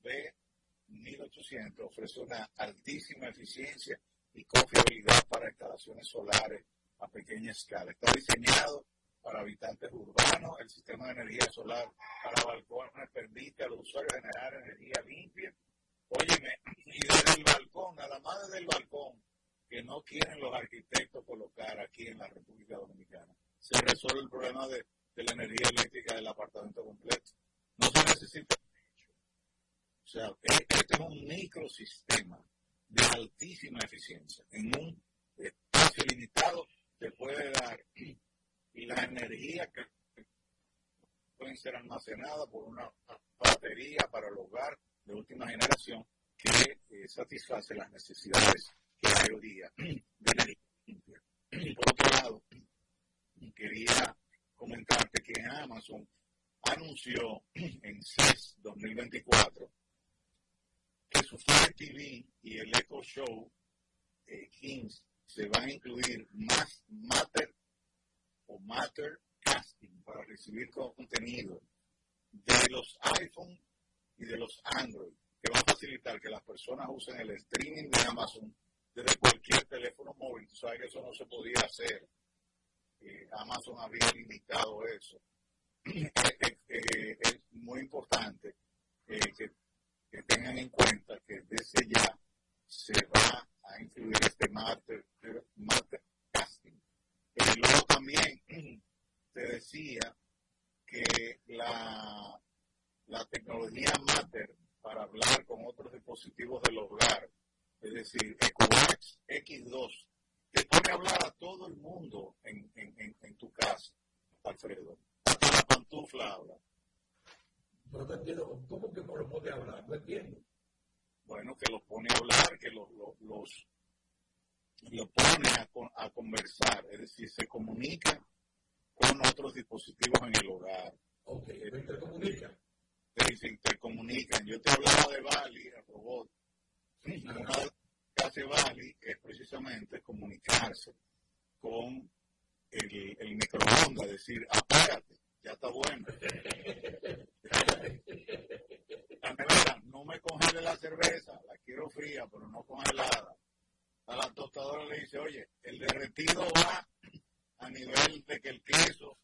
B1800 ofrece una altísima eficiencia y confiabilidad para instalaciones solares a pequeña escala. Está diseñado para habitantes urbanos. El sistema de energía solar para balcones permite a los usuarios generar energía limpia Óyeme, y desde el balcón, nada más desde el balcón, que no quieren los arquitectos colocar aquí en la República Dominicana, se resuelve el problema de, la energía eléctrica del apartamento completo. No se necesita o sea, e, este es un microsistema de altísima eficiencia. En un espacio limitado te puede dar y la energía que pueden ser almacenadas por una batería para el hogar de última generación que eh, satisface las necesidades que hay hoy día de energía limpia. Por otro lado, quería comentarte que Amazon anunció en CES 2024 Fire TV y el Echo Show eh, Kings se van a incluir más Matter o Matter Casting para recibir contenido de los iPhone y de los Android, que va a facilitar que las personas usen el streaming de Amazon desde cualquier teléfono móvil. Tú sabes que eso no se podía hacer. Eh, Amazon había limitado eso. Eh, es muy importante que, que tengan en cuenta que desde ya se va a incluir este master, casting. Y luego también te decía que la, la tecnología Matter para hablar con otros dispositivos del hogar, es decir, EcoWatch X2, te pone a hablar a todo el mundo en, en, en, tu casa, Alfredo. Hasta la pantufla habla. No te entiendo, ¿cómo que no lo pone a hablar? No entiendo bueno, que los pone a hablar, que los, los, los, pone a, a, conversar, es decir, se comunica con otros dispositivos en el hogar. Ok, intercomunica. Se intercomunican. Yo te hablaba de Bali, el robot. Una que hace Bali es precisamente comunicarse con el, el microondas, decir, apágate, ya está bueno. no me congele la cerveza, la quiero fría, pero no congelada. A la tostadora le dice, oye, el derretido va a nivel de que el queso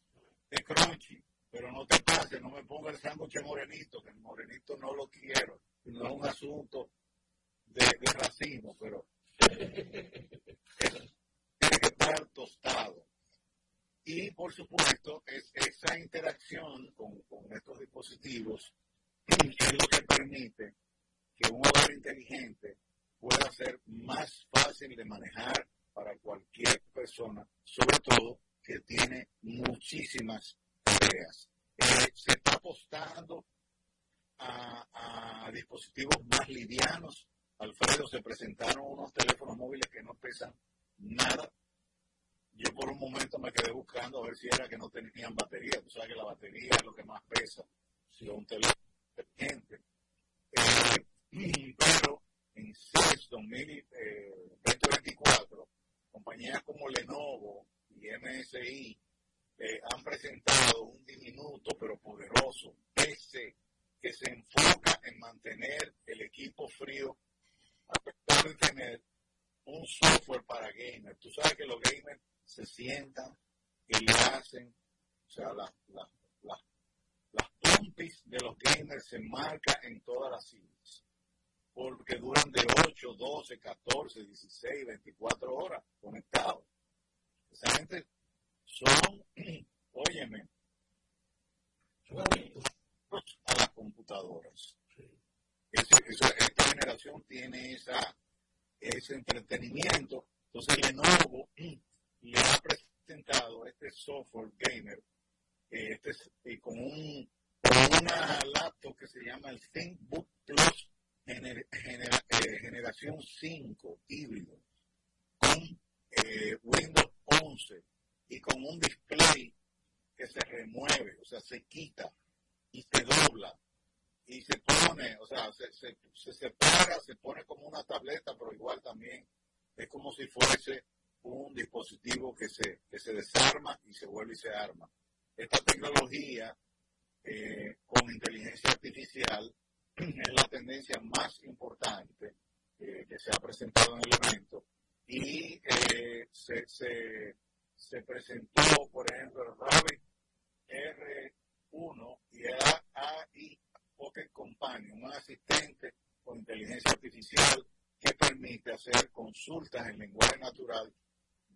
es crunchy, pero no te pase, no me ponga el sándwich morenito, que el morenito no lo quiero, no es un asunto de, de racimo, pero tiene que estar tostado. Y por supuesto, es esa interacción con, estos dispositivos es lo que permite que un hogar inteligente pueda ser más fácil de manejar para cualquier persona, sobre todo que tiene muchísimas tareas. Eh, se está apostando a, dispositivos más livianos. Alfredo, se presentaron unos teléfonos móviles que no pesan nada. Yo por un momento me quedé buscando a ver si era que no tenían batería. Tú sabes que la batería es lo que más pesa. Si un teléfono gente. Eh, pero en CES 2024, compañías como Lenovo y MSI eh, han presentado un diminuto pero poderoso PC que se enfoca en mantener el equipo frío a pesar de tener un software para gamers. Tú sabes que los gamers se sientan y le hacen, o sea, las la, de los gamers se marca en todas las siglas, porque duran de 8, 12, 14, 16, 24 horas conectados. Esa gente son, óyeme, a las computadoras. esta generación tiene esa, ese entretenimiento. Entonces Lenovo le ha presentado este software gamer este, y con un una laptop que se llama el ThinkBook Plus eh, generación 5 híbrido con eh, Windows 11 y con un display que se remueve, o sea, se quita y se dobla y se pone, o sea, se, se, se separa, se pone como una tableta, pero igual también es como si fuese un dispositivo que se, que se desarma y se vuelve y se arma. Esta tecnología eh, con inteligencia artificial es la tendencia más importante eh, que se ha presentado en el evento y eh, se, se, se, presentó, por ejemplo, el Rabbit R1 y el AI Pocket Companion, un asistente con inteligencia artificial que permite hacer consultas en lenguaje natural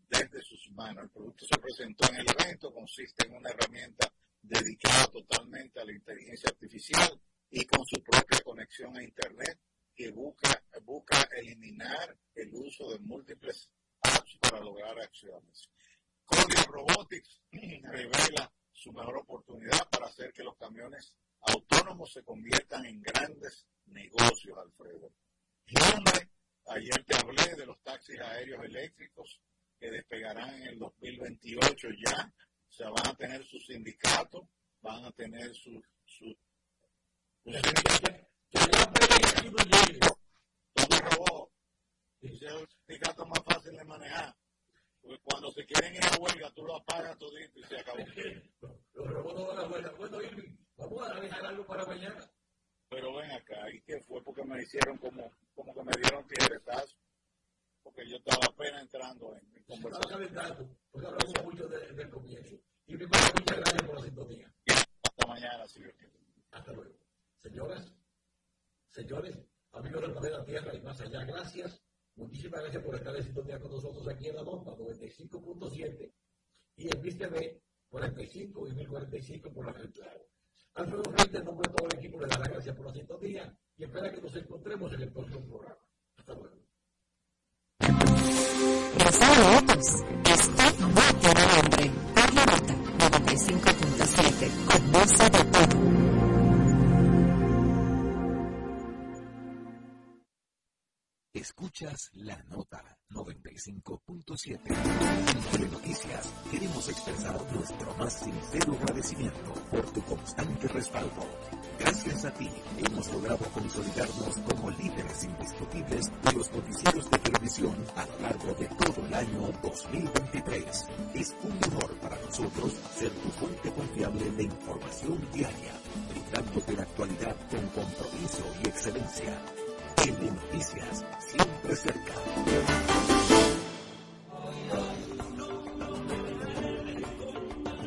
desde sus manos. El producto se presentó en el evento, consiste en una herramienta dedicado totalmente a la inteligencia artificial y con su propia conexión a Internet que busca, busca eliminar el uso de múltiples apps para lograr acciones. Codia Robotics revela su mejor oportunidad para hacer que los camiones autónomos se conviertan en grandes negocios, Alfredo. Hyundai, ayer te hablé de los taxis aéreos eléctricos que despegarán en el 2028 ya o sea, van a tener su sindicato, van a tener su... su, su sindicato robó. Y es el sindicato más fácil de manejar. Porque cuando se quieren ir a huelga, tú lo apagas todito y se acabó. Los robos no van a huelga. Bueno, Irving, vamos a dejar algo para mañana. Pero ven acá, ¿y qué fue? Porque me hicieron como, como que me dieron tijeretazo. Porque yo estaba apenas entrando en mi conversación. Estaba porque hablamos mucho de, del comienzo. Y primero, muchas gracias por la sintonía. Hasta mañana, señor. Hasta luego. Señoras, señores, amigos del planeta Tierra y más allá, gracias. Muchísimas gracias por estar en sintonía con nosotros aquí en la Bomba 95.7 y en Viste B 45 y 1045 por la red Claro. Alfredo Frente, en nombre de todo el equipo, le da las gracias por la sintonía y espera que nos encontremos en el próximo programa. Hasta luego. Rosario Otos, esto no tiene nombre. Por la nota 95.7, con voz de todo. Escuchas la nota 95.7. En Noticias queremos expresar nuestro más sincero agradecimiento por tu constante respaldo. Gracias a ti hemos logrado consolidarnos como líderes indiscutibles de los noticieros de televisión a lo largo de todo el año 2023. Es un honor para nosotros ser tu fuente confiable de información diaria, brindándote la actualidad con compromiso y excelencia. En Noticias, siempre cerca.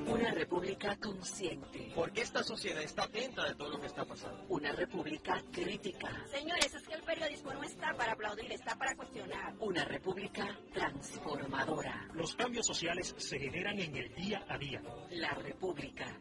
Una república consciente. Porque esta sociedad está atenta de todo lo que está pasando. Una república crítica. Señores, es que el periodismo no está para aplaudir, está para cuestionar. Una república transformadora. Los cambios sociales se generan en el día a día. La república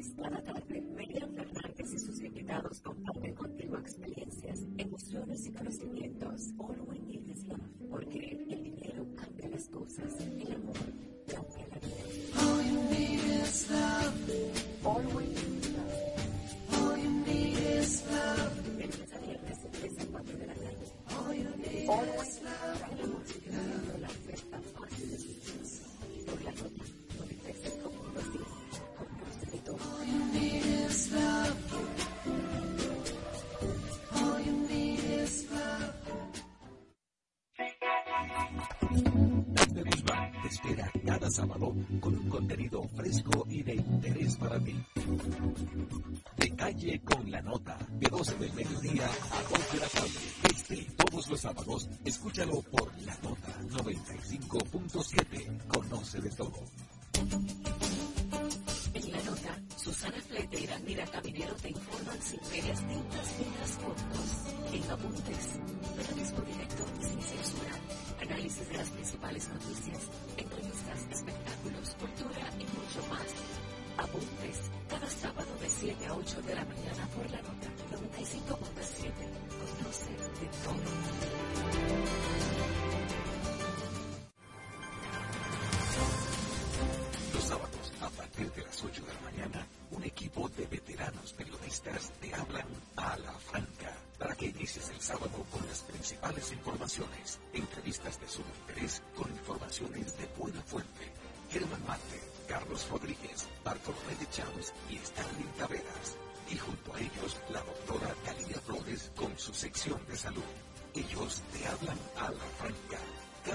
A las 3 de la tarde, Miguel Fernández y sus invitados comparten contigo experiencias, emociones y conocimientos. All we need is love, porque el dinero cambia las cosas, el amor cambia la vida. All you need is love. All we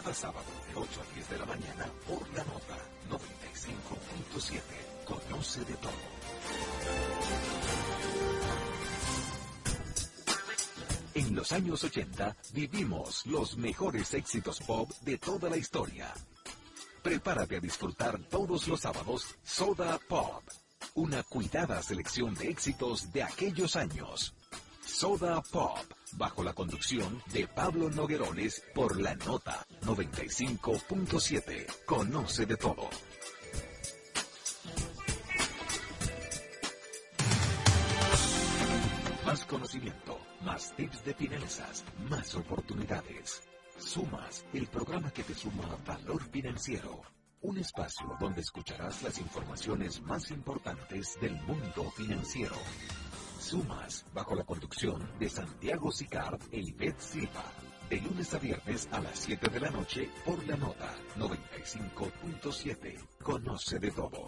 Cada sábado de 8 a 10 de la mañana por la nota 95.7. Conoce de todo. En los años 80 vivimos los mejores éxitos pop de toda la historia. Prepárate a disfrutar todos los sábados Soda Pop, una cuidada selección de éxitos de aquellos años. Soda Pop, bajo la conducción de Pablo Noguerones por la nota 95.7. Conoce de todo. Más conocimiento, más tips de finanzas, más oportunidades. Sumas, el programa que te suma valor financiero. Un espacio donde escucharás las informaciones más importantes del mundo financiero. Sumas, bajo la conducción de Santiago Sicard e Ivette Silva. De lunes a viernes a las 7 de la noche por la nota 95.7. Conoce de todo.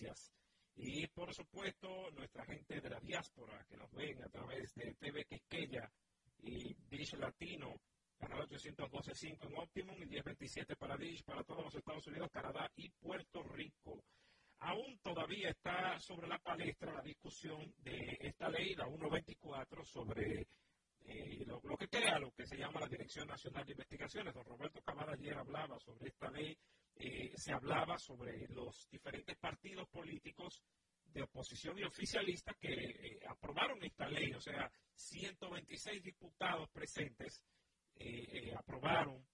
Noticias. Y por supuesto, nuestra gente de la diáspora que nos ven a través de TV Quisqueya y Dish Latino, canal 812.5 en Optimum y 1027 para Dish para todos los Estados Unidos, Canadá y Puerto Rico. Aún todavía está sobre la palestra la discusión de esta ley, la 124, sobre eh, lo, lo, que crea lo que se llama la Dirección Nacional de Investigaciones. Don Roberto Cavada ayer hablaba sobre esta ley eh, se hablaba sobre los diferentes partidos políticos de oposición y oficialista que eh, aprobaron esta ley, o sea, 126 diputados presentes eh, aprobaron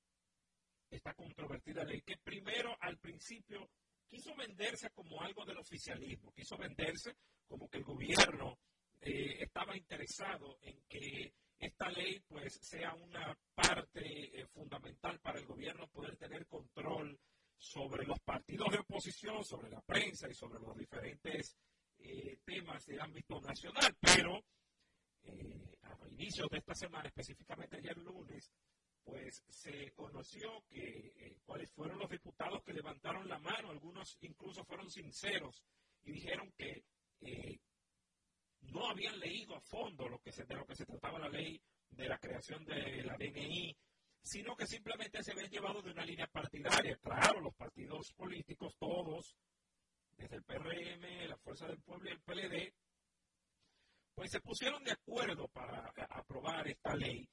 esta controvertida ley que primero al principio quiso venderse como algo del oficialismo, quiso venderse como que el gobierno estaba interesado en que esta ley pues sea una parte fundamental para el gobierno poder tener control sobre los partidos de oposición, sobre la prensa y sobre los diferentes eh, temas de ámbito nacional, pero eh, a inicios de esta semana, específicamente ayer lunes, pues se conoció que eh, cuáles fueron los diputados que levantaron la mano, algunos incluso fueron sinceros y dijeron que no habían leído a fondo lo que se, de lo que se trataba la ley de la creación de la DNI, sino que simplemente se ven llevados de una línea partidaria. Claro, los partidos políticos, todos, desde el PRM, la Fuerza del Pueblo y el PLD, pues se pusieron de acuerdo para aprobar esta ley,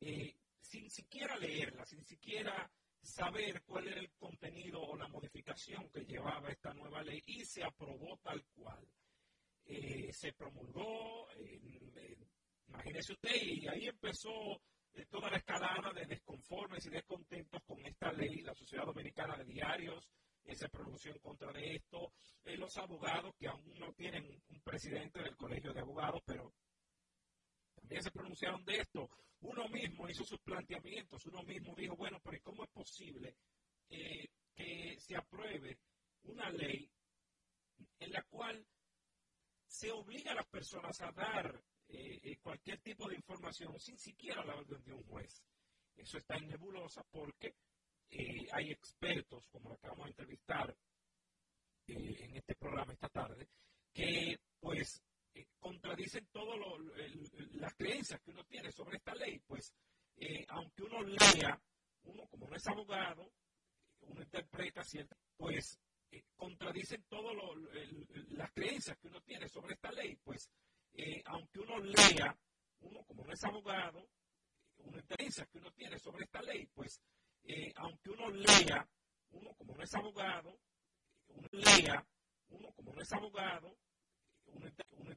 eh, sin siquiera leerla, sin siquiera saber cuál era el contenido o la modificación que llevaba esta nueva ley y se aprobó tal cual. Eh, se promulgó, imagínese usted, y ahí empezó toda la escalada de desconformes y descontentos con esta ley, la Sociedad Dominicana de Diarios eh, se pronunció en contra de esto, eh, los abogados que aún no tienen un presidente del Colegio de Abogados, pero también se pronunciaron de esto. Uno mismo hizo sus planteamientos, uno mismo dijo, bueno, pero ¿cómo es posible eh, que se apruebe una ley en la cual se obliga a las personas a dar eh, eh, cualquier tipo de información sin siquiera la orden de un juez. Eso está en nebulosa porque eh, hay expertos, como lo que vamos a entrevistar eh, en este programa esta tarde, que pues contradicen todas las creencias que uno tiene sobre esta ley. Pues aunque uno lea, uno como no es abogado, uno interpreta ciertas, pues contradicen todas las creencias que uno tiene sobre esta ley. Pues eh, aunque uno lea es abogado, una experiencia que uno tiene sobre esta ley, pues eh, aunque uno lea, uno como no es abogado, uno lea, uno como no es abogado, uno, uno